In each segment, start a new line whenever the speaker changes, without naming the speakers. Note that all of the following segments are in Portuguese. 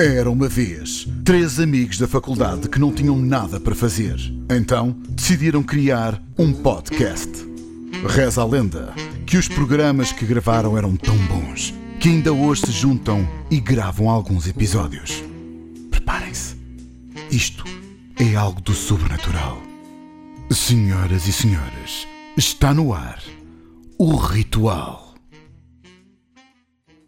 Era uma vez três amigos da faculdade que não tinham nada para fazer. Então decidiram criar um podcast. Reza a lenda que os programas que gravaram eram tão bons que ainda hoje se juntam e gravam alguns episódios. Preparem-se. Isto é algo do sobrenatural. Senhoras e senhores, está no ar o ritual.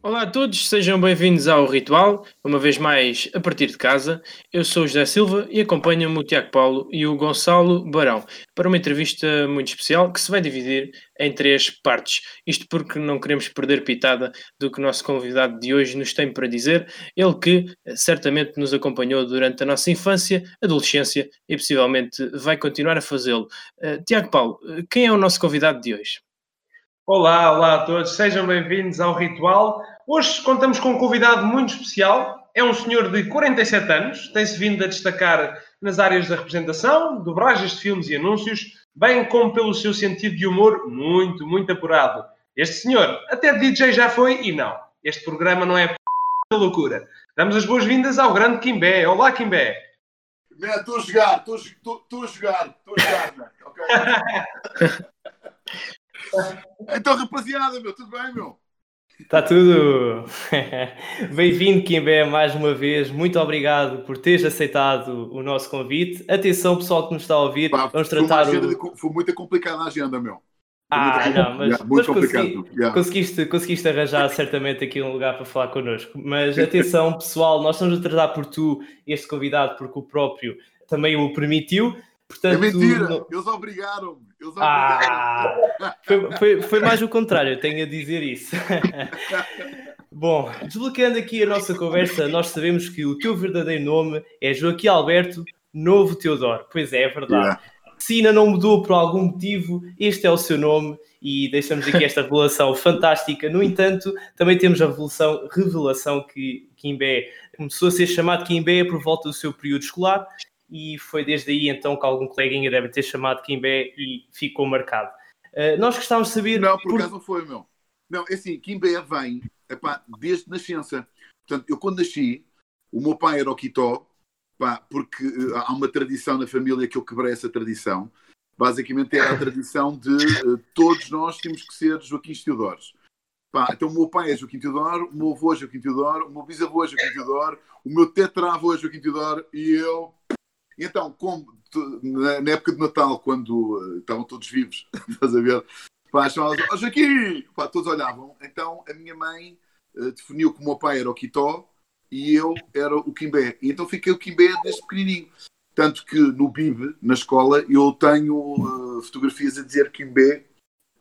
Olá a todos, sejam bem-vindos ao Ritual, uma vez mais a partir de casa. Eu sou o José Silva e acompanho-me o Tiago Paulo e o Gonçalo Barão para uma entrevista muito especial que se vai dividir em três partes. Isto porque não queremos perder pitada do que o nosso convidado de hoje nos tem para dizer, ele que eh, certamente nos acompanhou durante a nossa infância, adolescência e possivelmente vai continuar a fazê-lo. Uh, Tiago Paulo, eh, quem é o nosso convidado de hoje?
Olá, olá a todos, sejam bem-vindos ao Ritual. Hoje contamos com um convidado muito especial. É um senhor de 47 anos, tem-se vindo a destacar nas áreas da representação, dobragens de filmes e anúncios, bem como pelo seu sentido de humor muito, muito apurado. Este senhor até DJ já foi e não, este programa não é p... loucura. Damos as boas-vindas ao grande Kimbé. Olá, Kimbé.
Estou a jogar, estou a jogar, estou a jogar, ok? Então, rapaziada, meu, tudo bem, meu?
Está tudo. Bem-vindo, Kimbé, mais uma vez. Muito obrigado por teres aceitado o nosso convite. Atenção, pessoal que nos está a ouvir.
Pá,
Vamos
foi,
tratar.
agenda
O...
de- foi muito complicada a agenda, meu. Foi
Ah,
muito-
não, mas,
Yeah,
mas consegui-
yeah.
conseguiste, conseguiste arranjar certamente aqui um lugar para falar connosco. Mas atenção, pessoal, nós estamos a tratar por tu este convidado, porque o próprio também o permitiu. Portanto,
É mentira,
não-
eles obrigaram-me. Eles obrigaram
Ah, foi, foi, foi mais o contrário, tenho a dizer isso. Bom, desbloqueando aqui a nossa conversa, nós sabemos que o teu verdadeiro nome é Joaquim Alberto Novo Teodoro. Pois é, é verdade. Se ainda não mudou por algum motivo, este é o seu nome e deixamos aqui esta revelação fantástica. No entanto, também temos a revelação, revelação que Kimbé começou a ser chamado Kimbé por volta do seu período escolar e foi desde aí então que algum coleguinha deve ter chamado Kimbé e ficou marcado. Uh, nós gostávamos de saber.
Não, por
por-
acaso não foi, meu. Não, é assim, Kimbé vem epá, desde nascença. Portanto, eu quando nasci, o meu pai era o Quitó, pá, porque eh, há uma tradição na família que eu quebrei essa tradição. Basicamente era a tradição de eh, todos nós temos que ser Joaquim Teodoro. Pá, então o meu pai é Joaquim Teodoro, o meu avô é Joaquim Teodoro, o meu bisavô é Joaquim Teodoro, o meu tetravô é Joaquim Teodoro e eu. E Então, como tu- na, na época de Natal, quando eh, estavam todos vivos, estás a ver? Pá, chamavam oh, Joaquim! Pá, todos olhavam. Então a minha mãe eh, definiu que o meu pai era o Quitó e eu era o Quimbé. E então fiquei o Quimbé desde pequenininho. Tanto que no BIB, na escola, eu tenho eh, fotografias a dizer Quimbé.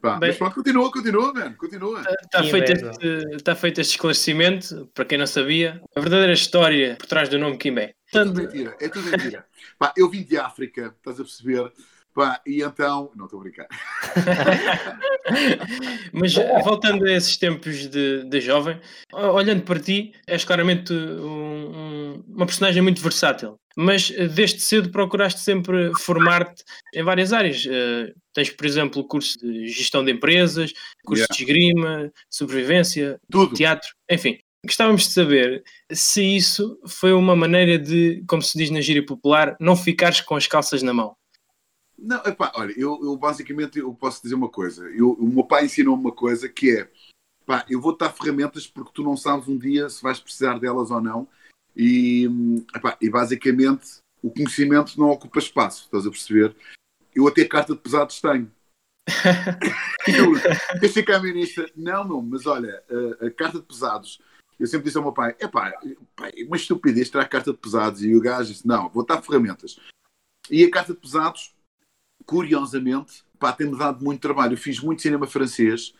Pá,
Bem-
mas pronto, continua, continua, mano, continua.
Está feito, este, está feito este esclarecimento, para quem não sabia, a verdadeira história por trás do nome Kimbé.
É tudo mentira, é tudo mentira. Pá, eu vim de África, estás a perceber? Pá, e então. Não estou a brincar.
Mas voltando a esses tempos de, de jovem, olhando para ti, és claramente um- um- uma personagem muito versátil. Mas eh, desde cedo procuraste sempre formar-te em várias áreas. Eh, tens, por exemplo, curso de gestão de empresas, curso
Yeah.
de esgrima, sobrevivência,
Tudo.
teatro, enfim. Gostávamos de saber se isso foi uma maneira de, como se diz na gíria popular, não ficares com as calças na mão.
Não, epá, olha, eu, eu basicamente eu posso dizer uma coisa. Eu, o meu pai ensinou-me uma coisa que é pá, eu vou-te dar ferramentas porque tu não sabes um dia se vais precisar delas ou não. E, epá, e basicamente o conhecimento não ocupa espaço, estás a perceber? Eu até carta de pesados tenho. eu, queres ser caminista? Não, não, mas olha, a, a carta de pesados, eu sempre disse ao meu pai: é pá, uma estupidez tirar a carta de pesados. E o gajo disse: não, vou dar ferramentas. E a carta de pesados, curiosamente, pá, tem-me dado muito trabalho. Eu fiz muito cinema francês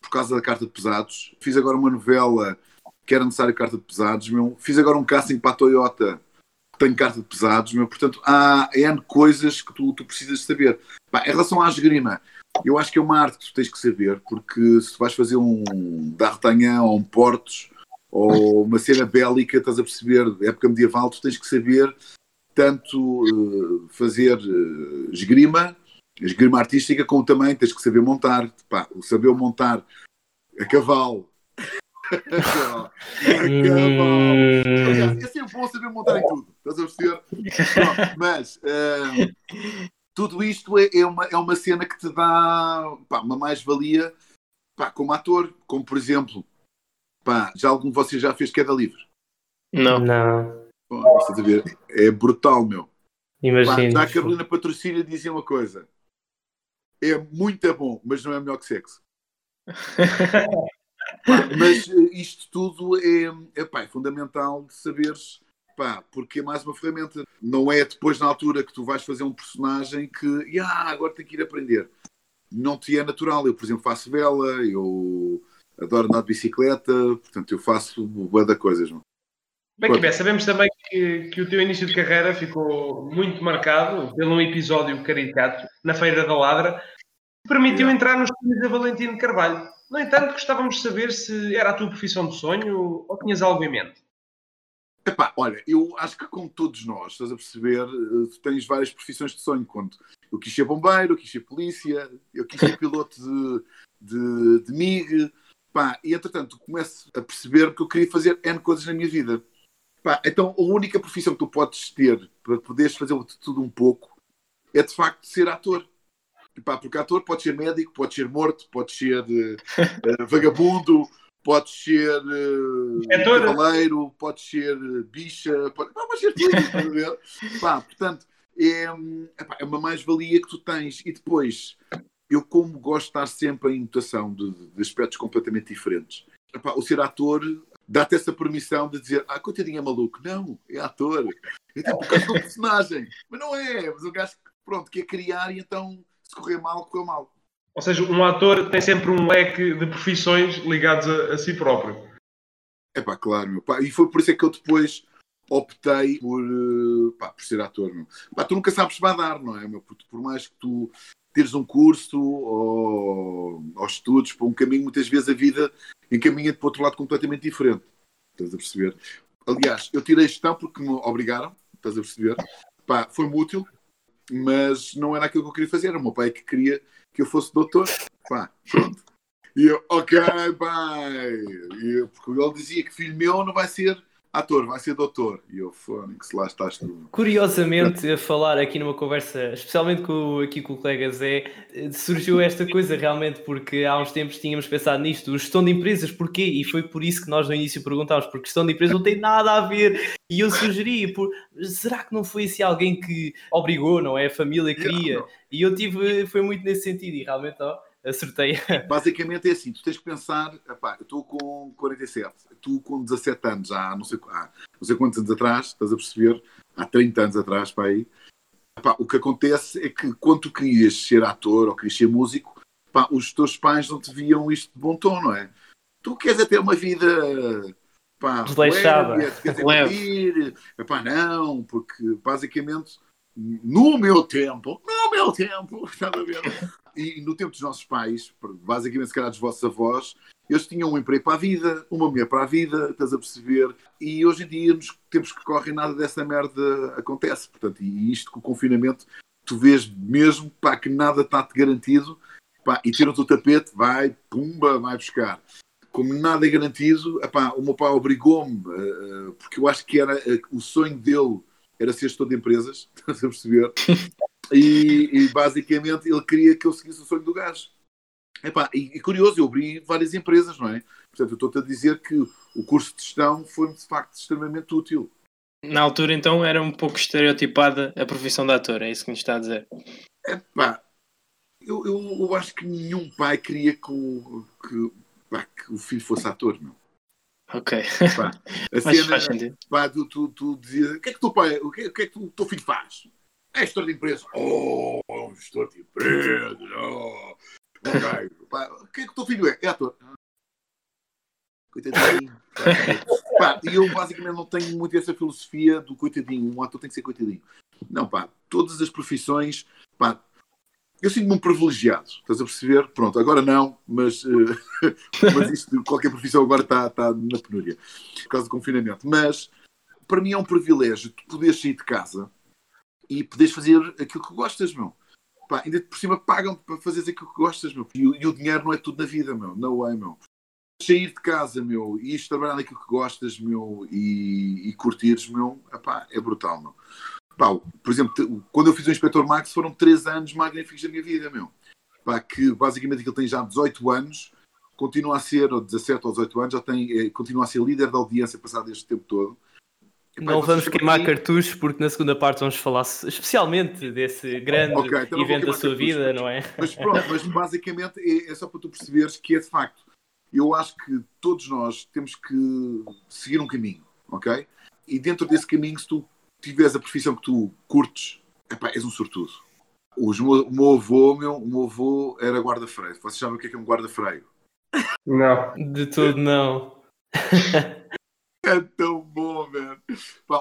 por causa da carta de pesados. Fiz agora uma novela que era necessário carta de pesados. Meu. Fiz agora um casting para a Toyota que tem carta de pesados. Meu. Portanto, há N coisas que tu, tu precisas saber. Pá, em relação à esgrima, eu acho que é uma arte que tu tens que saber, porque se tu vais fazer um D'Artagnan ou um Portos ou uma cena bélica, estás a perceber, época medieval, tu tens que saber tanto eh, fazer eh, esgrima, esgrima artística, como também tens que saber montar. Pá, o saber montar a cavalo. a cavalo.
Hum.
Aliás, é bom saber montar em tudo. Estás a perceber? Pronto, mas uh, tudo isto é, é, uma, é uma cena que te dá pá, uma mais-valia como ator. Como, por exemplo, pá, já algum de vocês já fez queda livre?
Não.
Não.
Pô, a ver? É brutal, meu.
Imagina.
A Carolina Patrocínio dizia uma coisa. É muito bom, mas não é melhor que sexo. Pá, mas eh, isto tudo é, é, pá, é fundamental de saberes, pá, porque é mais uma ferramenta. Não é depois na altura que tu vais fazer um personagem que, ah, agora tem que ir aprender. Não te é natural. Eu, por exemplo, faço vela, eu adoro andar de bicicleta, portanto, eu faço boa da coisas. Não?
Bem, que bem, sabemos também que, que o teu início de carreira ficou muito marcado pelo um episódio caricato na Feira da Ladra, que permitiu yeah. entrar nos filmes da Valentino Carvalho. No entanto, gostávamos de saber se era a tua profissão de sonho ou tinhas algo em mente.
Epá, olha, eu acho que como todos nós, estás a perceber, eh, tu tens várias profissões de sonho. Quando eu quis ser bombeiro, eu quis ser polícia, eu quis ser piloto de, de, de MIG. Pá, e entretanto, começo a perceber que eu queria fazer N coisas na minha vida. Pá, então, a única profissão que tu podes ter para poderes fazer tudo um pouco é de facto ser ator. Pá, porque ator pode ser médico, pode ser morto, pode ser uh, vagabundo, pode ser uh, cavaleiro, pode ser bicha, pode, pode ser tudo. pá, portanto, é, epá, é uma mais-valia que tu tens. E depois, eu como gosto de estar sempre em mutação de, de aspectos completamente diferentes. Epá, o ser ator dá-te essa permissão de dizer, ah, coitadinho é maluco. Não, é ator. É tipo causa do personagem. Mas não é, mas o gajo pronto, quer criar e então se correr mal, correu mal.
Ou seja, um ator tem sempre um leque de profissões ligados a, a si próprio.
É pá, claro, meu pá. E foi por isso é que eu depois optei por, eh, pá, por ser ator. Meu. Pá, tu nunca sabes se vai dar, não é? Meu? Por mais que tu teres um curso ou, ou estudos para um caminho, muitas vezes a vida encaminha-te para outro lado completamente diferente. Estás a perceber? Aliás, eu tirei gestão porque me obrigaram, estás a perceber? Pá, foi-me útil, mas não era aquilo que eu queria fazer. Era o meu pai que queria que eu fosse doutor. Pá, pronto. E eu, ok, pai. Eu, porque ele dizia que filho meu não vai ser ator, vai ser doutor. E eu, Fónix, lá estás tu.
Curiosamente, a falar aqui numa conversa, especialmente com, aqui com o colega Zé, surgiu esta coisa realmente, porque há uns tempos tínhamos pensado nisto, gestão de empresas, porquê? E foi por isso que nós no início perguntámos, porque gestão de empresas não tem nada a ver. E eu sugeri, por, será que não foi assim alguém que obrigou, não é? A família queria. E eu tive, foi muito nesse sentido, e realmente, ó, acertei.
Basicamente é assim, tu tens que pensar, epá, eu estou com 47, tu com 17 anos, há não sei, há não sei quantos anos atrás, estás a perceber, há 30 anos atrás para aí, epá, o que acontece é que quando tu querias ser ator ou querias ser músico, epá, os teus pais não te viam isto de bom tom, não é? Tu queres é ter uma vida pá,
desleixada,
leve. Epá, não, porque basicamente no meu tempo, no meu tempo, estava a ver? E no tempo dos nossos pais, basicamente, se calhar dos vossos avós, eles tinham um emprego para a vida, uma mulher para a vida, estás a perceber? E hoje em dia, nos tempos que correm, nada dessa merda acontece. Portanto, e isto com o confinamento, tu vês mesmo pá, que nada está-te garantido pá, e tiram-te o tapete, vai, pumba, vai buscar. Como nada é garantido, epá, o meu pai obrigou-me, uh, porque eu acho que era uh, o sonho dele era ser gestor de empresas, estás a perceber? E, e, basicamente ele queria que eu seguisse o sonho do gajo. Epá, e, e curioso, eu abri várias empresas, não é? Portanto, eu estou-te a dizer que o curso de gestão foi de facto extremamente útil.
Na altura, então, era um pouco estereotipada a profissão de ator, é isso que me está a dizer?
Epá, eu, eu, eu acho que nenhum pai queria que o, que, pá, que o filho fosse ator, não.
Ok.
Pá, a cena, pá, tu, tu, tu dizias, o que é que o teu pai, o que, o que é que o teu filho faz? É gestor de empresa. Oh, é um gestor de empresa. Oh. Okay. Pá, o que é que o teu filho é? É ator. Coitadinho. pá, e eu basicamente não tenho muito essa filosofia do coitadinho. Um ator tem que ser coitadinho. Não, pá, todas as profissões, pá, eu sinto-me um privilegiado, estás a perceber? Pronto, agora não, mas, uh, mas isto, qualquer profissão agora está, na penúria, por causa do confinamento. Mas para mim é um privilégio tu poderes sair de casa e poderes fazer aquilo que gostas, meu. Pá, ainda por cima pagam para fazeres aquilo que gostas, meu. E, e, o dinheiro não é tudo na vida, meu. Não é, meu. sair de casa, meu, e trabalhar naquilo que gostas, meu, e, e curtires, meu, epá, é brutal, meu. Pá, por exemplo, quando eu fiz o Inspector Max foram três anos magníficos da minha vida, meu. Pá, que basicamente ele tem já 18 anos, continua a ser, ou 17 ou 18 anos, já tem, é, continua a ser líder da audiência passado este tempo todo.
Epá, não vamos queimar cartuchos porque na segunda parte vamos falar especialmente desse grande okay, então evento da sua vida, não é?
Mas pronto, mas basicamente é, é só para tu perceberes que é de facto eu acho que todos nós temos que seguir um caminho, ok? E dentro desse caminho, se tu tiveres a profissão que tu curtes, epá, és um sortudo. Os, o meu avô, meu, o meu avô era guarda-freio. Vocês sabem o que é, que é um guarda-freio?
Não. De todo não.
é tão bom, velho.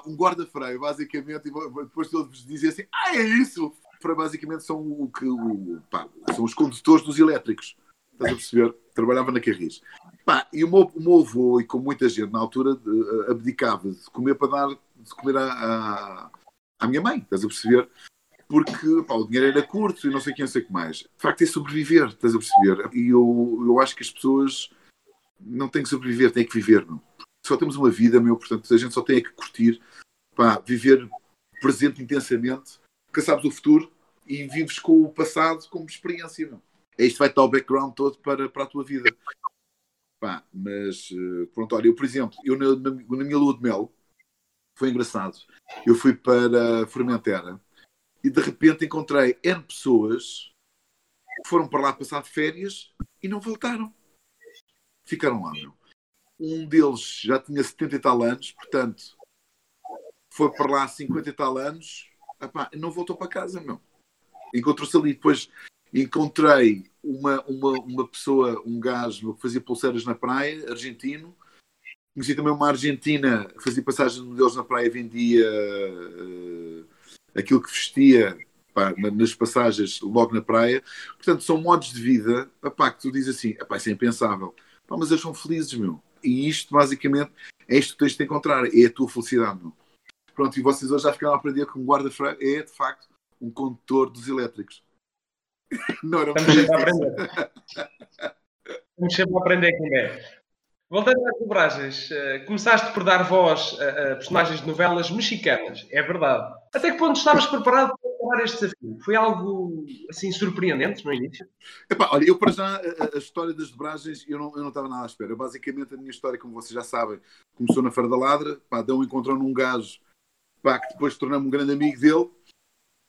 Um guarda-freio, basicamente, depois todos dizem assim, ah, é isso! Para basicamente são o que o, pá, são os condutores dos elétricos. Estás a perceber? Trabalhava na Carris. Pá, e o meu, o meu avô, e com muita gente na altura, abdicava de comer para dar de comer à minha mãe, estás a perceber? Porque pá, o dinheiro era curto e não sei quem, não sei o que mais. De facto, é sobreviver, estás a perceber? E eu, eu acho que as pessoas não têm que sobreviver, têm que viver, não. Só temos uma vida, meu, portanto, a gente só tem que curtir, pá, viver presente intensamente, porque sabes o futuro e vives com o passado como experiência, não isto vai dar o background todo para, para a tua vida. Pá, mas eh, pronto, olha, eu, por exemplo, eu na, na, na, minha lua de mel foi engraçado. Eu fui para Formentera e de repente encontrei N pessoas que foram para lá passar férias e não voltaram. Ficaram lá, meu. Um deles já tinha 70 e tal anos, portanto, foi para lá 50 e tal anos, epá, não voltou para casa, meu. Encontrou-se ali. Depois encontrei uma, uma, uma pessoa, um gajo que fazia pulseiras na praia, argentino. Conheci também uma argentina que fazia passagem deles na praia, vendia uh, aquilo que vestia pá, nas passagens logo na praia. Portanto, são modos de vida pá, que tu dizes assim: isso é impensável. Pá, mas eles são felizes, meu. E isto, basicamente, é isto que tens de encontrar: é a tua felicidade, meu. Pronto, e vocês hoje já ficaram a aprender que um guarda-freio é, de facto, um condutor dos elétricos.
Não, era Estamos sempre a aprender. Estamos sempre a aprender com é. Voltando às dobragens, uh, começaste por dar voz a, a, personagens de novelas mexicanas, é verdade. Até que ponto estavas preparado para tomar este desafio? Foi algo assim surpreendente no início?
Epá, olha, eu para já, a, a, história das dobragens, eu não, eu não estava nada à espera. Basicamente, a minha história, como vocês já sabem, começou na Feira da Ladra, pá, deu um encontrão num gajo pá, que depois tornou-me um grande amigo dele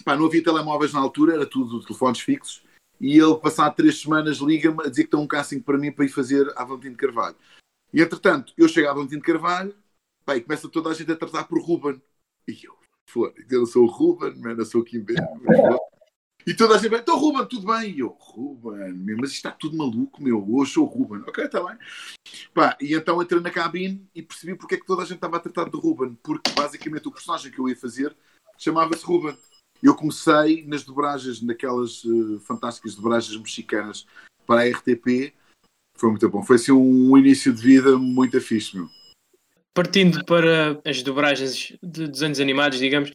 Pá, não havia telemóveis na altura, era tudo telefones fixos. E ele, passado três semanas, liga-me a dizer que tem um casting para mim para ir fazer a Valentim de Carvalho. E entretanto, eu chego a Valentim de Carvalho pá, e começa toda a gente a tratar por Ruben. E eu, foda eu sou o Ruben, man, eu sou o Kim E toda a gente, então Ruben, tudo bem? E eu, Ruben, meu, mas isto está tudo maluco, meu, hoje sou o Ruben. Ok, está bem. Pá, e então entrei na cabine e percebi porque é que toda a gente estava a tratar de Ruben, porque basicamente o personagem que eu ia fazer chamava-se Ruben. Eu comecei nas dobragens, naquelas uh, fantásticas dobragens mexicanas para a RTP. Foi muito bom. Foi assim um início de vida muito fixe, meu.
Partindo para as dobragens de desenhos animados, digamos,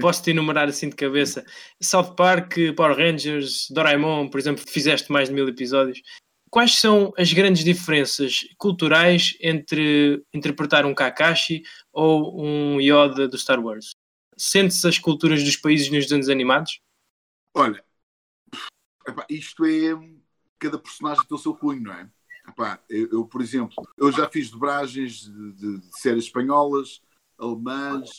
posso-te enumerar assim de cabeça. South Park, Power Rangers, Doraemon, por exemplo, fizeste mais de mil episódios. Quais são as grandes diferenças culturais entre interpretar um Kakashi ou um Yoda do Star Wars? Sente-se as culturas dos países nos desenhos animados?
Olha, epá, isto é. Cada personagem tem o seu cunho, não é? Epá, eu, eu, por exemplo, eu já fiz dobragens de, de, de séries espanholas, alemãs,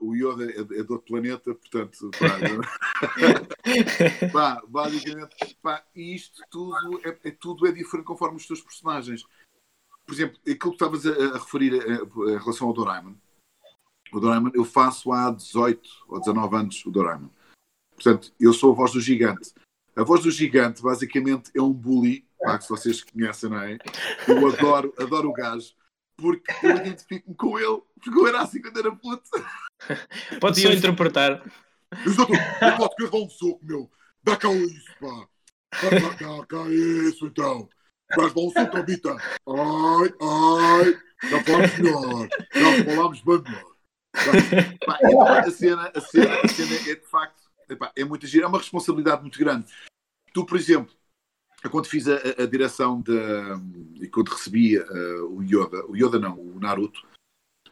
o Yoda é, é de outro planeta, portanto, pá, pá, basicamente, pá, isto tudo é, é, tudo é diferente conforme os teus personagens. Por exemplo, aquilo que estavas a, a referir em relação ao Doraemon, o Doraemon, eu faço há 18 ou 19 anos o Doraemon. Portanto, eu sou a voz do gigante. A voz do gigante, basicamente, é um bully, pá, se vocês conhecem, não é? Eu adoro, adoro o gajo, porque eu identifico-me com ele, porque eu era assim quando era puto.
Pode só interpretar.
Exato, eu posso querer dar um soco, meu. Dá cá isso, pá. Dá cá, cá isso, então. Dar um soco, Abita. Ai, ai. Já falamos melhor. Já falámos bem melhor a, cena, a, cena, a cena é de facto epá, é muito é uma responsabilidade muito grande. Tu, por exemplo, quando fiz a, a direção da, e quando recebi uh, o Yoda, o Yoda não, o Naruto,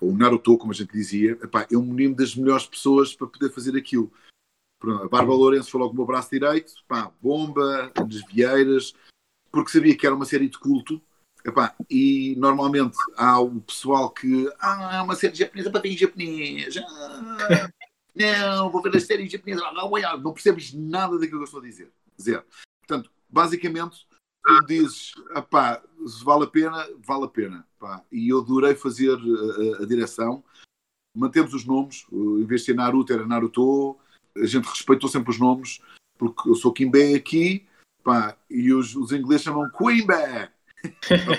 ou o Naruto, como a gente dizia, epá, eu me das melhores pessoas para poder fazer aquilo. A Bárbara Lourenço foi logo o meu braço direito, bomba, desvieiras, porque sabia que era uma série de culto. Epá, e normalmente há o pessoal que ah, é uma série japonesa para ver japonês. Ah, não, vou ver a série japonesa. Não, não percebes nada daquilo que eu estou a dizer. Zero. Portanto, basicamente, tu dizes, pá, se vale a pena, vale a pena. E eu adorei fazer a, a, direção. Mantemos os nomes, em vez de ser Naruto, era Naruto. A gente respeitou sempre os nomes, porque eu sou Kimbe aqui, e os, os ingleses chamam Quimbe.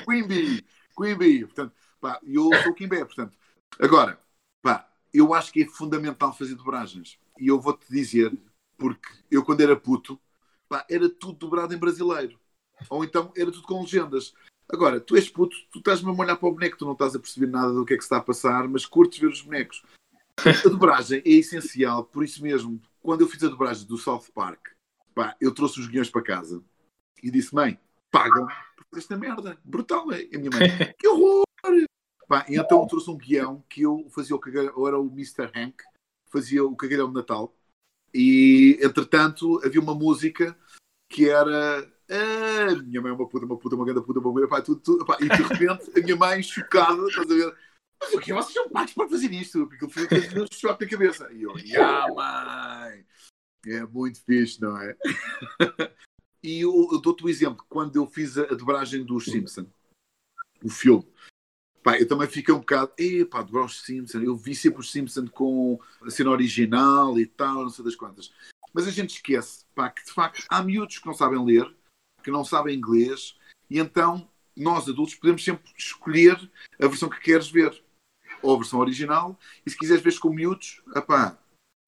Quimby, Quimby. Portanto, pá, eu sou Kimbe, portanto. Agora, pá, eu acho que é fundamental fazer dobragens. E eu vou-te dizer, porque eu quando era puto, pá, era tudo dobrado em brasileiro. Ou então era tudo com legendas. Agora, tu és puto, tu estás-me a olhar para o boneco, tu não estás a perceber nada do que é que está a passar, mas curtes ver os bonecos. A dobragem é essencial, por isso mesmo, quando eu fiz a dobragem do South Park, pá, eu trouxe os guiões para casa e disse: Mãe, pagam esta merda. Brutal, é? A minha mãe, que horror! Pá, e então eu trouxe um guião que eu fazia o cagalhão, era o Mr. Hank, fazia o cagalhão de Natal, e entretanto havia uma música que era ah, minha mãe é uma puta, uma puta, uma grande puta, uma mulher, pá, tudo, tudo, pá, e de repente a minha mãe chocada, estás a ver? Mas o que vocês são pagos para fazer isto? Porque eu fui um choque na cabeça. E eu, ah, mãe! É muito fixe, não é? e eu, eu dou-te o um exemplo, quando eu fiz a, a dobragem dos Simpson, o filme, pá, eu também fiquei um bocado, epá, dobrar os Simpson, eu vi sempre os Simpson com a cena original e tal, não sei das quantas. Mas a gente esquece pá, que de facto há miúdos que não sabem ler, que não sabem inglês, e então nós adultos podemos sempre escolher a versão que queres ver, ou a versão original, e se quiseres ver com miúdos, apá,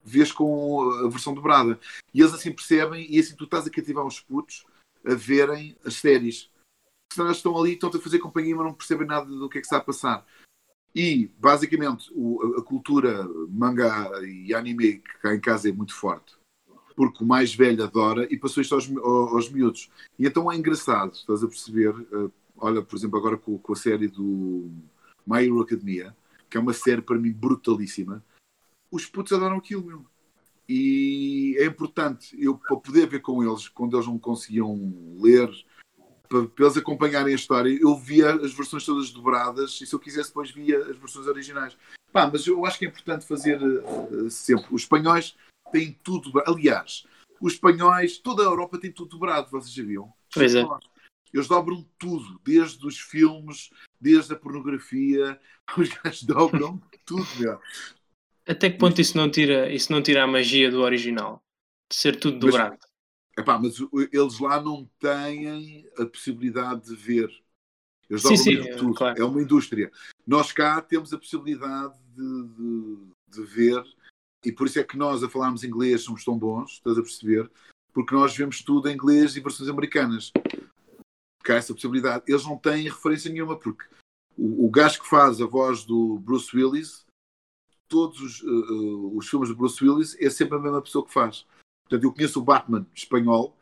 vês com a versão dobrada. E eles assim percebem, e assim tu estás a cativar os putos a verem as séries. Senão eles estão ali, estão a fazer companhia, mas não percebem nada do que é que está a passar. E, basicamente, o, a cultura manga e anime que cá em casa é muito forte porque o mais velho adora e passou isto aos, aos miúdos. E então é engraçado, estás a perceber? Uh, olha, por exemplo, agora com, com, a série do My Hero Academia, que é uma série para mim brutalíssima, os putos adoram aquilo mesmo. E é importante eu para poder ver com eles, quando eles não conseguiam ler, para, para eles acompanharem a história, eu via as versões todas dobradas e se eu quisesse depois via as versões originais. Pá, mas eu acho que é importante fazer uh, sempre. Os espanhóis têm tudo. Aliás, os espanhóis, toda a Europa tem tudo dobrado, vocês sabiam?
Pois é.
Eles dobram tudo, desde os filmes, desde a pornografia, os gajos dobram tudo, meu.
Até que ponto isso não tira, isso não tira a magia do original? De ser tudo dobrado.
Mas, epá, mas eles lá não têm a possibilidade de ver. Eles sim, sim, tudo. Claro. É uma indústria. Nós cá temos a possibilidade de, de, de ver e por isso é que nós, a falarmos inglês, somos tão bons, estás a perceber? Porque nós vemos tudo em inglês e versões americanas. Há essa possibilidade. Eles não têm referência nenhuma, porque o, o gajo que faz a voz do Bruce Willis, todos os, uh, os filmes do Bruce Willis, é sempre a mesma pessoa que faz. Portanto, eu conheço o Batman espanhol,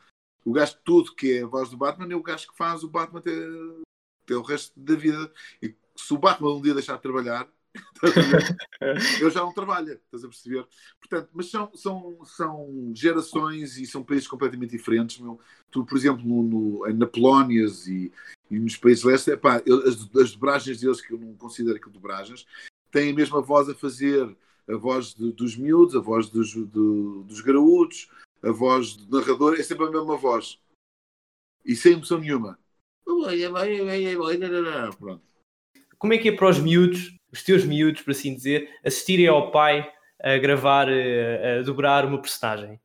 o gajo de tudo que é a voz do Batman é o gajo que faz o Batman até, até o resto da vida. E se o Batman um dia deixar de trabalhar, eu já não trabalho, estás a perceber? Portanto, mas são, são, são gerações e são países completamente diferentes. Meu. Tu, por exemplo, no, no, na Polónia e, e, nos países leste, epá, as, as dobragens deles, que eu não considero que dobragens, têm a mesma voz a fazer a voz de, dos miúdos, a voz dos, do, dos graúdos, a voz do narrador, é sempre a mesma voz. E sem emoção nenhuma.
Pronto. Como é que é para os miúdos os teus miúdos, por assim dizer, assistirem ao pai a gravar, a, a dobrar uma personagem?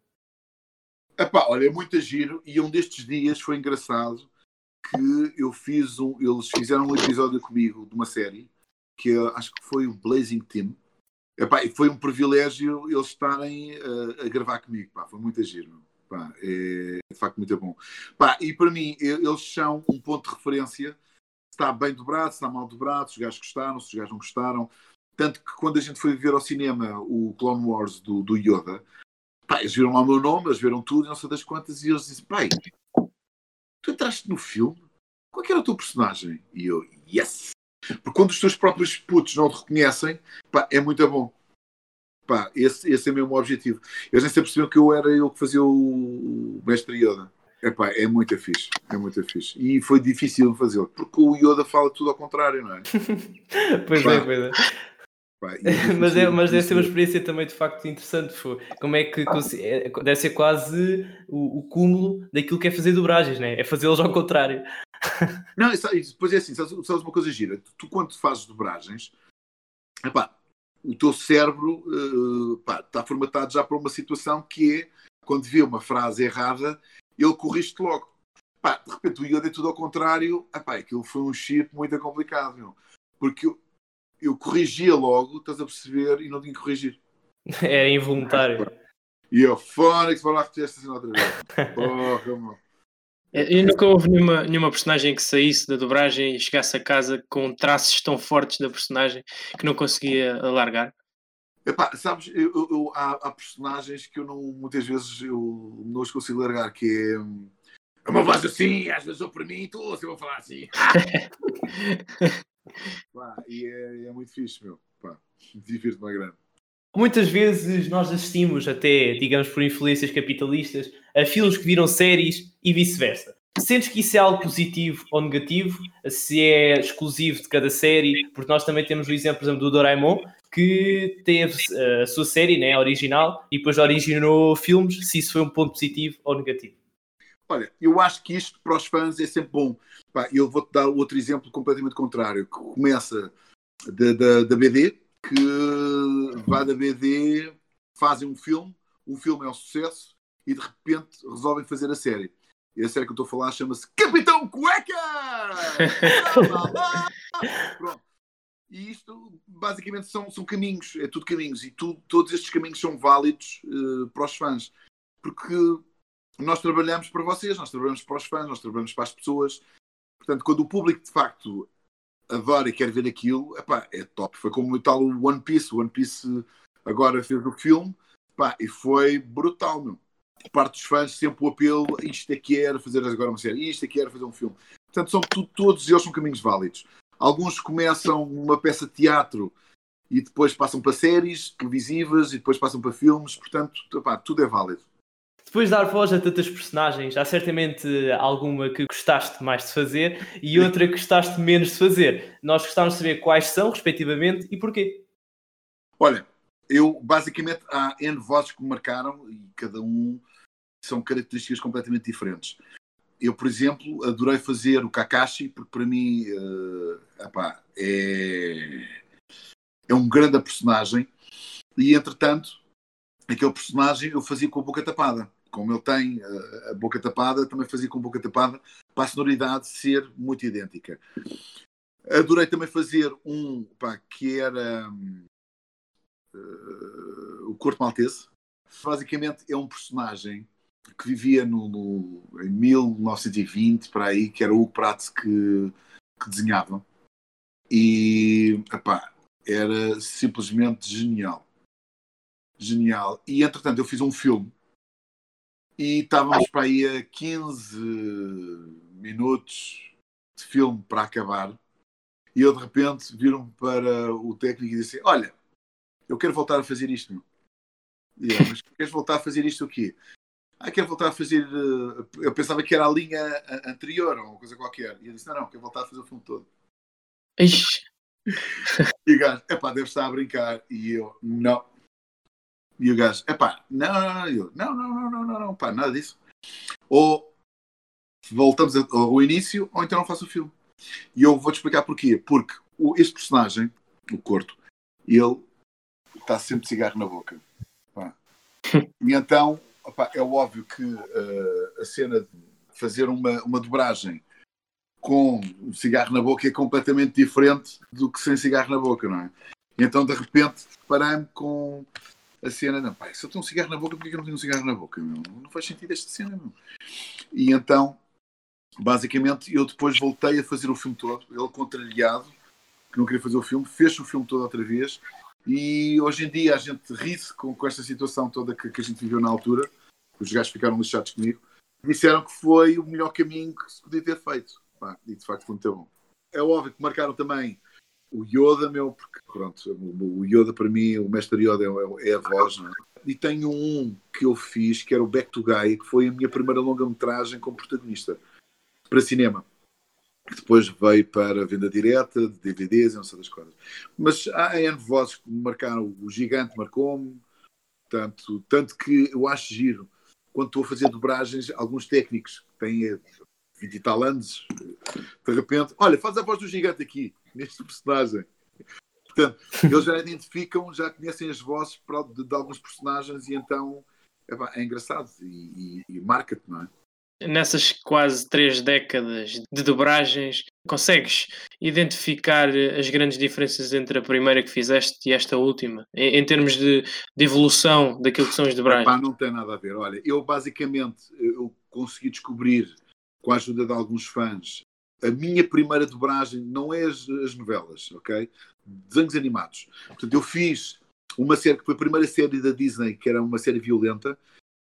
Epá, olha, é muito giro e um destes dias foi engraçado que eu fiz um, eles fizeram um episódio comigo de uma série que acho que foi o Blazing Team. Epá, foi um privilégio eles estarem a, a gravar comigo. Pá, foi muito giro. Pá, é, é de facto muito bom. Pá, e para mim, eles são um ponto de referência está bem dobrado, se está mal dobrado, se os gajos gostaram, se os gajos não gostaram. Tanto que quando a gente foi ver ao cinema o Clone Wars do, do Yoda, pá, eles viram lá o meu nome, eles viram tudo, não sei das quantas, e eles dizem, pai, tu entraste no filme? Qual era o teu personagem? E eu, yes! Porque quando os teus próprios putos não te reconhecem, pá, é muito bom. Pá, esse, esse é o objetivo. Eles nem sempre percebiam que eu era eu que fazia o mestre Yoda. Epá, é muito fixe, é muito fixe. E foi difícil fazê-lo, porque o Yoda fala tudo ao contrário, não é?
pois é, pois é. Pá, é mas, é, mas deve ser uma experiência também de facto interessante. Foi. Como é que é, deve ser quase o, o, cúmulo daquilo que é fazer dobragens, né? é fazê-los ao contrário.
Não, depois é assim, sabes, sabes uma coisa gira? Tu, quando fazes dobragens, epá, o teu cérebro uh, pá, está formatado já para uma situação que é quando vê uma frase errada, ele corrige logo. Pá, de repente o Yoda é tudo ao contrário. Epá, aquilo foi um chip muito complicado, meu. porque eu, eu corrigia logo, estás a perceber, e não tinha que corrigir.
Era involuntário.
E eu, Fónix, vou lá repetir esta cena outra vez. Porra, mano.
E nunca houve nenhuma, nenhuma personagem que saísse da dobragem e chegasse a casa com traços tão fortes da personagem que não conseguia alargar?
Epá, sabes, eu, eu, há, há, personagens que eu não, muitas vezes eu não os consigo largar, que é, é uma voz assim, às vezes eu para mim estou, se eu vou falar assim. pá, e é, é, muito fixe, meu. Divirto-me grande.
Muitas vezes nós assistimos até, digamos por influências capitalistas, a filmes que viram séries e vice-versa. Sentes que isso é algo positivo ou negativo? Se é exclusivo de cada série? Porque nós também temos o exemplo, por exemplo, do Doraemon, que teve eh, a sua série né, original e depois originou filmes, se isso foi um ponto positivo ou negativo.
Olha, eu acho que isto para os fãs é sempre bom. Eu vou-te dar outro exemplo completamente contrário, que começa da, da, da BD, que vai da BD, fazem um filme, o filme é um sucesso e de repente resolvem fazer a série. E a série que eu estou a falar chama-se Capitão Cueca! Pronto. E isto, basicamente, são, são caminhos, é tudo caminhos. E tu, todos estes caminhos são válidos uh, para os fãs. Porque nós trabalhamos para vocês, nós trabalhamos para os fãs, nós trabalhamos para as pessoas. Portanto, quando o público, de facto, adora e quer ver aquilo, epá, é top. Foi como o tal One Piece. One Piece agora fez o filme epá, e foi brutal, meu. Parte dos fãs, sempre o apelo, isto é que era fazer agora uma série, isto é que era fazer um filme. Portanto, são, todos eles são caminhos válidos. Alguns começam uma peça de teatro e depois passam para séries televisivas e depois passam para filmes, portanto, opá, tudo é válido.
Depois de dar voz a tantas personagens, há certamente alguma que gostaste mais de fazer e outra que gostaste menos de fazer. Nós gostávamos de saber quais são, respectivamente, e porquê.
Olha, eu basicamente há N vozes que me marcaram e cada um são características completamente diferentes. Eu, por exemplo, adorei fazer o Kakashi, porque para mim uh, epá, é, é um grande personagem. E, entretanto, aquele personagem eu fazia com a boca tapada. Como ele tem uh, a boca tapada, também fazia com boca tapada, para a sonoridade ser muito idêntica. Adorei também fazer um pá, que era uh, o Corto Maltese. Basicamente é um personagem que vivia no, no, em 1920, para aí, que era o Pratt que, que desenhava. E, epá, era simplesmente genial. Genial. E, entretanto, eu fiz um filme e estávamos para aí a 15 minutos de filme para acabar. E eu, de repente, viram-me para o técnico e disse olha, eu quero voltar a fazer isto. E eu, mas queres voltar a fazer isto o quê? ah, quero voltar a fazer. Uh, eu pensava que era a linha anterior ou uma coisa qualquer. E ele disse: não, não, quero voltar a fazer o filme todo.
Ixi.
E o gajo, epá, deve estar a brincar. E eu, não. E o gajo, epá, não, não, não, eu, não, não, não, não, não, não, pá, nada disso. Ou voltamos ao início, ou então não faço o filme. E eu vou-te explicar porquê. Porque o, este personagem, o Corto, ele está sempre cigarro na boca. Pá. E então opa, é óbvio que uh, a cena de fazer uma, uma dobragem com um cigarro na boca é completamente diferente do que sem cigarro na boca, não é? E então, de repente, parei-me com a cena, não, pá, se eu tenho um cigarro na boca, porquê que eu não tenho um cigarro na boca? Meu? Não faz sentido esta cena, meu. E então, basicamente, eu depois voltei a fazer o filme todo, ele contrariado, que não queria fazer o filme, fez o filme todo outra vez, e hoje em dia a gente ri-se com, com esta situação toda que, que, a gente viveu na altura. Os gajos ficaram lixados comigo. disseram que foi o melhor caminho que se podia ter feito. Pá, e de facto foi muito bom. É óbvio que marcaram também o Yoda, meu, porque pronto, o Yoda para mim, o mestre Yoda é, é a voz, não é? E tenho um que eu fiz, que era o Back to Guy, que foi a minha primeira longa-metragem como protagonista para cinema. Que depois veio para venda direta, de DVDs e não sei das coisas. Mas há N vozes que me marcaram, o Gigante marcou-me, tanto, tanto que eu acho giro, quando estou a fazer dobragens, alguns técnicos que têm 20 e tal anos, de repente, olha, faz a voz do Gigante aqui, neste personagem. Portanto, eles já identificam, já conhecem as vozes de, de alguns personagens e então é, engraçado e, e, e marca-te, não é?
Nessas quase três décadas de dobragens, consegues identificar as grandes diferenças entre a primeira que fizeste e esta última, em, em termos de, de, evolução daquilo que são as dobragens?
Epá, não tem nada a ver. Olha, eu basicamente eu consegui descobrir, com a ajuda de alguns fãs, a minha primeira dobragem não é as, as novelas, ok? Desenhos animados. Portanto, eu fiz uma série que foi a primeira série da Disney, que era uma série violenta,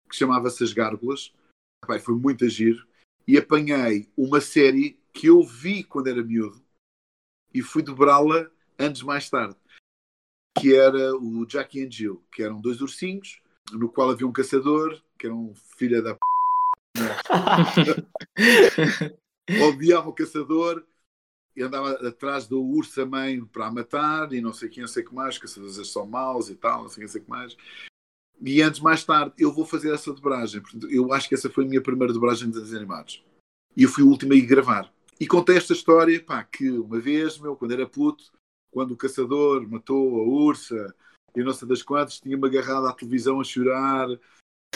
que chamava-se As Gárgulas. Pai, foi muito agir. E apanhei uma série que eu vi quando era miúdo e fui dobrá-la anos mais tarde, que era o Jackie and Jill, que eram dois ursinhos, no qual havia um caçador, que era um filho da p... odiava o caçador e andava atrás do urso mãe para a matar e não sei quem, não sei o que mais, caçadores são maus e tal, não sei, não sei o que mais. E antes, mais tarde, eu vou fazer essa dobragem. Portanto, eu acho que essa foi a minha primeira dobragem de animados. E eu fui o último a ir gravar. E contei esta história, pá, que uma vez, meu, quando era puto, quando o caçador matou a ursa e não sei das quantas, tinha-me agarrado à televisão a chorar,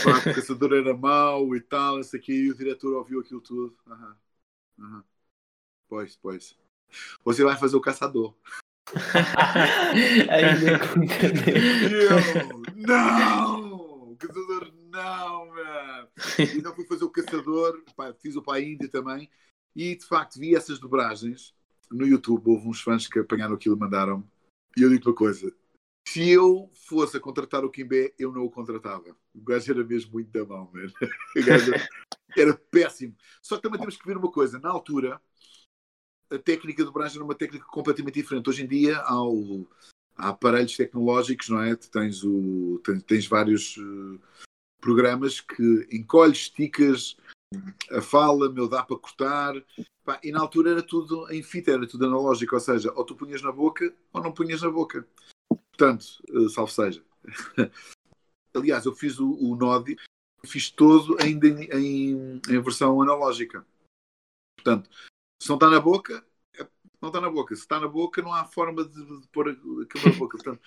pá, que o caçador era mau e tal, não sei o que, e o diretor ouviu aquilo tudo. Uhum. Uhum. Pois, pois. Você vai fazer o caçador.
Ainda com
eu, não! Caçador não, mano! Então fui fazer o caçador, pá, fiz o pai Índia também, e de facto vi essas dobragens no YouTube. Houve uns fãs que apanharam aquilo e mandaram-me. E eu digo uma coisa: se eu fosse a contratar o Kimbé, eu não o contratava. O gajo era mesmo muito da mão, mano. O gajo era péssimo. Só que também temos que ver uma coisa: na altura, a técnica de dobragem era uma técnica completamente diferente. Hoje em dia há, o, há aparelhos tecnológicos, não é? Tens, o, tens, tens vários uh, programas que encolhes, esticas a fala, meu, dá para cortar. E na altura era tudo em fita, era tudo analógico, ou seja, ou tu punhas na boca ou não punhas na boca. Portanto, salve seja. Aliás, eu fiz o, o Nodi, fiz todo ainda em, em, em versão analógica. Portanto, se não está na boca, é, não está na boca. Se está na boca, não há forma de, de pôr aquilo na boca. Portanto,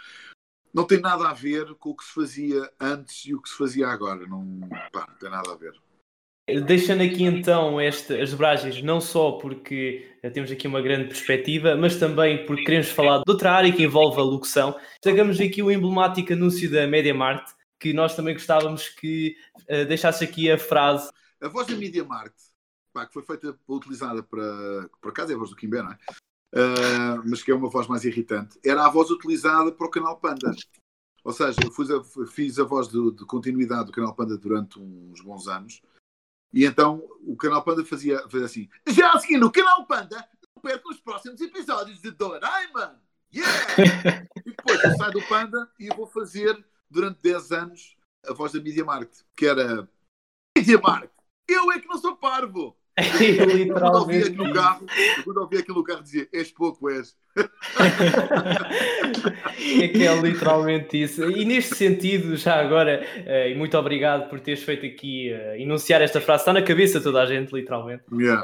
não tem nada a ver com o que se fazia antes e o que se fazia agora. Não, pá, não tem nada a ver.
Deixando aqui então esta, as dobragens, não só porque temos aqui uma grande perspectiva, mas também porque queremos falar de outra área que envolve a locução. Destacamos aqui o emblemático anúncio da MediaMart, que nós também gostávamos que uh, deixasse aqui a frase.
A voz da MediaMart pá, que foi feita, utilizada para. Por acaso é a voz do Kimbé, não é? Uh, mas que é uma voz mais irritante, era a voz utilizada para o canal Panda. Ou seja, eu fiz a, fiz a voz de, de, continuidade do canal Panda durante uns bons anos, e então o canal Panda fazia, fazia assim: já a seguir no canal Panda, não percam os próximos episódios de Doraemon! Yeah! e depois eu saio do Panda e vou fazer durante 10 anos a voz da Media Market, que era Media Market, eu é que não sou parvo! quando ouvi aqui no carro, quando ouvi aqui no carro dizia, és pouco, és.
é que é literalmente isso. E neste sentido, já agora, uh, e muito obrigado por teres feito aqui uh, enunciar esta frase, está na cabeça toda a gente, literalmente.
Yeah.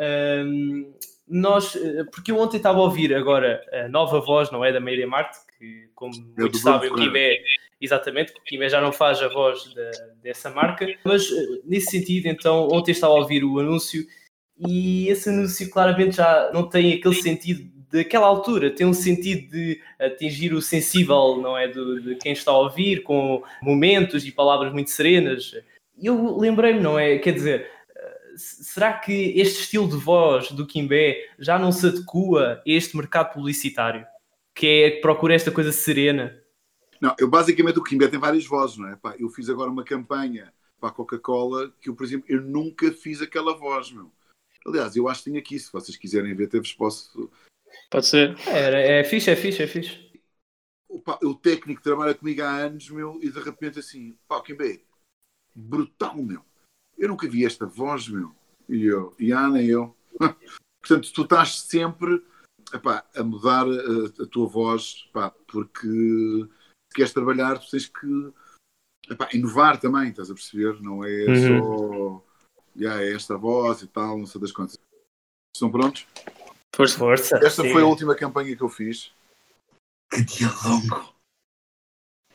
Nós, eh, porque eu ontem estava a ouvir agora a nova voz, não é? Da Meira Marte, que, como é muitos sabem, o Guimé Exatamente, porque Guimé já não faz a voz de, dessa marca, mas nesse sentido, então, ontem estava a ouvir o anúncio e esse anúncio claramente já não tem aquele sentido daquela altura, tem um sentido de atingir o sensível, não é? De, de quem está a ouvir, com momentos e palavras muito serenas. Eu lembrei-me, não é? Quer dizer, será que este estilo de voz do Kimbé já não se adequa a este mercado publicitário? Que é que procura esta coisa serena?
Não, eu basicamente o Kimbé tem várias vozes, não é? Pá, eu fiz agora uma campanha para a Coca-Cola que eu, por exemplo, eu nunca fiz aquela voz, meu. Aliás, eu acho que tenho aqui, se vocês quiserem ver, até vos posso.
Pode ser.
É, é fixe, é fixe, é fixe.
Opa, o técnico trabalha comigo há anos, meu, e de repente assim, pá, o Kimbe, brutal, meu. Eu nunca vi esta voz, meu. E eu, e a Ana, eu. Portanto, tu estás sempre epá, a mudar a, a, tua voz, epá, porque se queres trabalhar, tu tens que epá, inovar também, estás a perceber? Não é uhum. só yeah, é esta voz e tal, não sei das quantas. Estão prontos?
Força, força.
Esta sim. foi a última campanha que eu fiz.
Que dia longo!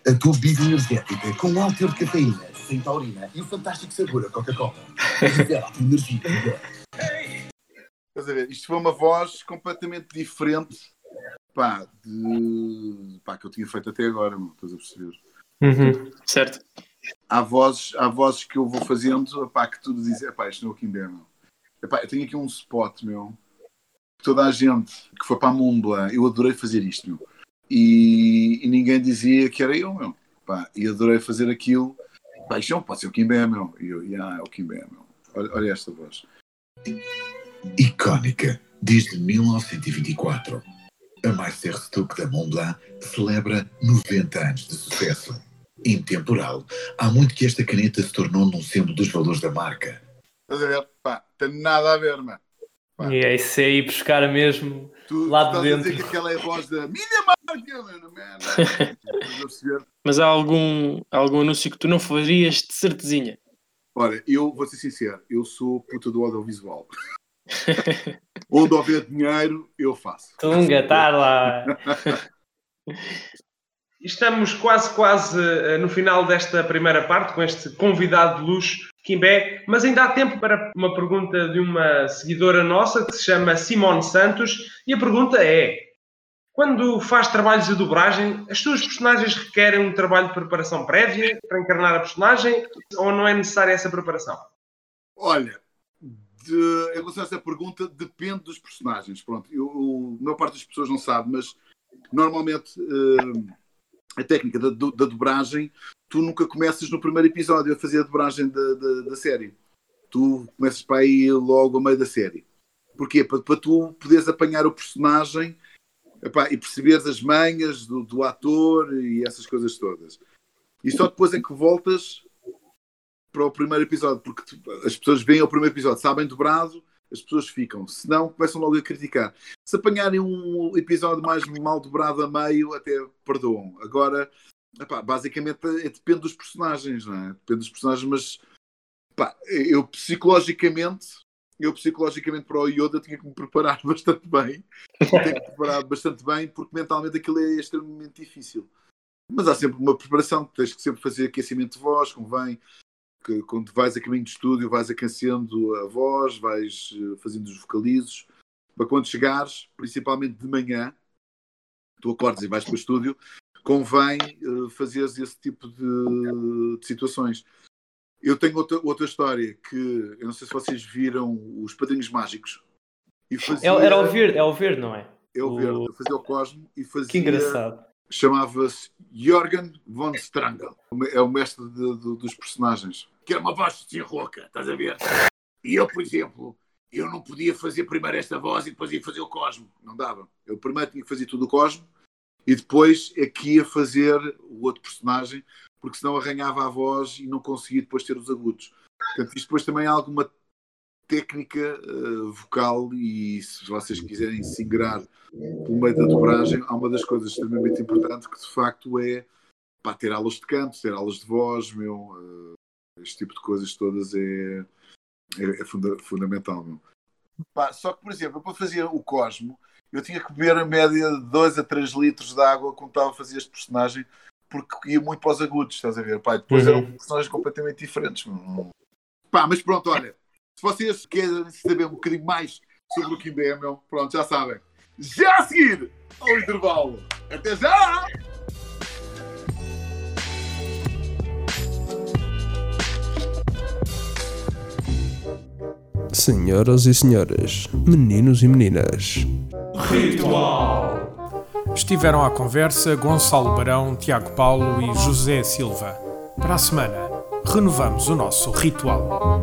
A tua bebida energética com alto teor de cafeína, sem taurina e o fantástico sabor a Coca-Cola. Revela a tua energia.
Estás a ver? Isto foi uma voz completamente diferente pá, de, pá, que eu tinha feito até agora, meu, estás a perceber?
Uhum, certo.
Há vozes, há vozes que eu vou fazendo pá, que tudo diz, pá, isto não é o Kimbé, meu. Epá, eu tenho aqui um spot, meu. Toda a gente que foi para a Mumbla, eu adorei fazer isto, meu. E, e ninguém dizia que era eu, meu. Pá, e adorei fazer aquilo. Pá, isto não pode ser o Kimbé, meu. E eu, ah, é o Kimbé, meu. Olha, olha esta voz
icónica desde 1924. A Meister Stuck da Mont Blanc celebra 90 anos de sucesso. Intemporal, há muito que esta caneta se tornou num símbolo dos valores da marca.
Estás a ver? Pá, tem nada a ver, mano.
E é isso aí, buscar mesmo tu, lá de dentro.
A dizer que aquela é a voz da minha marca, mano, man.
Mas há algum, algum anúncio que tu não farias de certezinha?
Olha, eu vou ser sincero, eu sou puta do audiovisual. Onde houver dinheiro, eu faço.
Tunga, está lá.
Estamos quase, quase eh, no final desta primeira parte com este convidado de luxo, Kimbé, mas ainda há tempo para uma pergunta de uma seguidora nossa que se chama Simone Santos e a pergunta é: quando faz trabalhos de dobragem, as suas personagens requerem um trabalho de preparação prévia para encarnar a personagem ou não é necessária essa preparação?
Olha, de, em relação a essa pergunta, depende dos personagens. Pronto, eu, eu, a maior parte das pessoas não sabe, mas normalmente uh, a técnica da, da, dobragem, tu nunca começas no primeiro episódio a fazer a dobragem da, da, da série. Tu começas para aí logo a meio da série. Porquê? Para, para tu poderes apanhar o personagem epá, e perceberes as manhas do, do ator e essas coisas todas. E só depois é que voltas para o primeiro episódio, porque as pessoas veem o primeiro episódio, sabem dobrado, as pessoas ficam. Se não, começam logo a criticar. Se apanharem um episódio mais mal dobrado a meio, até perdoam. Agora, epá, basicamente é, depende dos personagens, não é? Depende dos personagens, mas epá, eu psicologicamente, eu psicologicamente para o Yoda tinha que me preparar bastante bem. Tinha que me preparar bastante bem, porque mentalmente aquilo é extremamente difícil. Mas há sempre uma preparação, tens que sempre fazer aquecimento de voz, convém que quando vais a caminho de estúdio vais aquecendo a voz, vais eh, fazendo os vocalizos, para quando chegares, principalmente de manhã, tu acordas e vais para o estúdio, convém uh, fazeres esse tipo de, de, situações. Eu tenho outra, outra história que eu não sei se vocês viram os Padrinhos Mágicos.
E fazia, era o verde, é o verde, não é?
É o verde, o... fazia o Cosmo e fazia.
Que engraçado
chamava-se Jorgen von Strangel. É o mestre de, de, dos personagens. Que era uma voz assim rouca, estás a ver? E eu, por exemplo, eu não podia fazer primeiro esta voz e depois ia fazer o Cosmo. Não dava. Eu primeiro tinha que fazer tudo o Cosmo e depois é que ia fazer o outro personagem, porque senão arranhava a voz e não conseguia depois ter os agudos. Portanto, isto depois também há alguma técnica uh, vocal e se vocês quiserem se ingrar pelo meio da dobragem, há uma das coisas extremamente importantes que de facto é pá, ter aulas de canto, ter aulas de voz, meu, uh, este tipo de coisas todas é, é, é funda fundamental. Meu. Pá, só que, por exemplo, para fazer o Cosmo, eu tinha que beber a média de 2 a 3 litros de água quando estava a fazer este personagem, porque ia muito para os agudos, estás a ver? Pá, depois uhum. eram personagens completamente diferentes. Pá, mas pronto, olha, se vocês querem saber um bocadinho mais sobre o Kimbé, meu, pronto, já sabem. Já a seguir ao intervalo. Até já!
Senhoras e senhores, meninos e meninas.
Ritual! Estiveram à conversa Gonçalo Barão, Tiago Paulo e José Silva. Para a semana renovamos o nosso ritual.